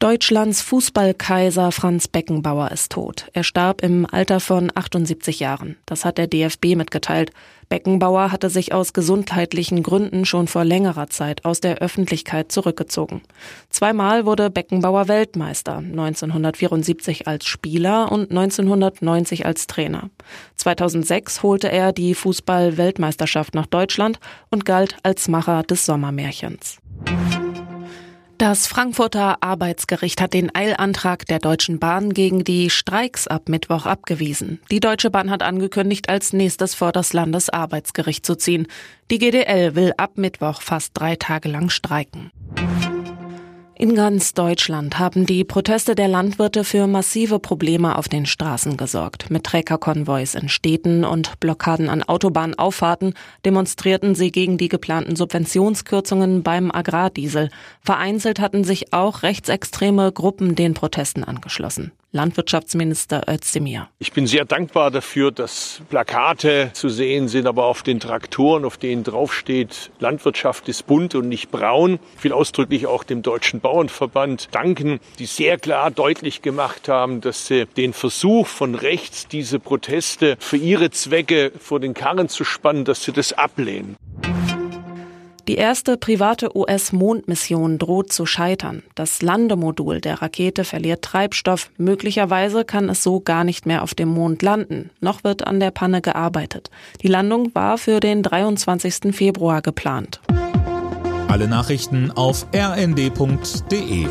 Deutschlands Fußballkaiser Franz Beckenbauer ist tot. Er starb im Alter von 78 Jahren. Das hat der DFB mitgeteilt. Beckenbauer hatte sich aus gesundheitlichen Gründen schon vor längerer Zeit aus der Öffentlichkeit zurückgezogen. Zweimal wurde Beckenbauer Weltmeister, 1974 als Spieler und 1990 als Trainer. 2006 holte er die Fußball-Weltmeisterschaft nach Deutschland und galt als Macher des Sommermärchens. Das Frankfurter Arbeitsgericht hat den Eilantrag der Deutschen Bahn gegen die Streiks ab Mittwoch abgewiesen. Die Deutsche Bahn hat angekündigt, als nächstes vor das Landesarbeitsgericht zu ziehen. Die GDL will ab Mittwoch fast drei Tage lang streiken. In ganz Deutschland haben die Proteste der Landwirte für massive Probleme auf den Straßen gesorgt. Mit Trägerkonvois in Städten und Blockaden an Autobahnauffahrten demonstrierten sie gegen die geplanten Subventionskürzungen beim Agrardiesel. Vereinzelt hatten sich auch rechtsextreme Gruppen den Protesten angeschlossen. Landwirtschaftsminister Özdemir. Ich bin sehr dankbar dafür, dass Plakate zu sehen sind, aber auf den Traktoren, auf denen draufsteht, Landwirtschaft ist bunt und nicht braun. Ich will ausdrücklich auch dem Deutschen Bauernverband danken, die sehr klar deutlich gemacht haben, dass sie den Versuch von rechts, diese Proteste für ihre Zwecke vor den Karren zu spannen, dass sie das ablehnen. Die erste private US-Mondmission droht zu scheitern. Das Landemodul der Rakete verliert Treibstoff. Möglicherweise kann es so gar nicht mehr auf dem Mond landen. Noch wird an der Panne gearbeitet. Die Landung war für den 23. Februar geplant. Alle Nachrichten auf rnd.de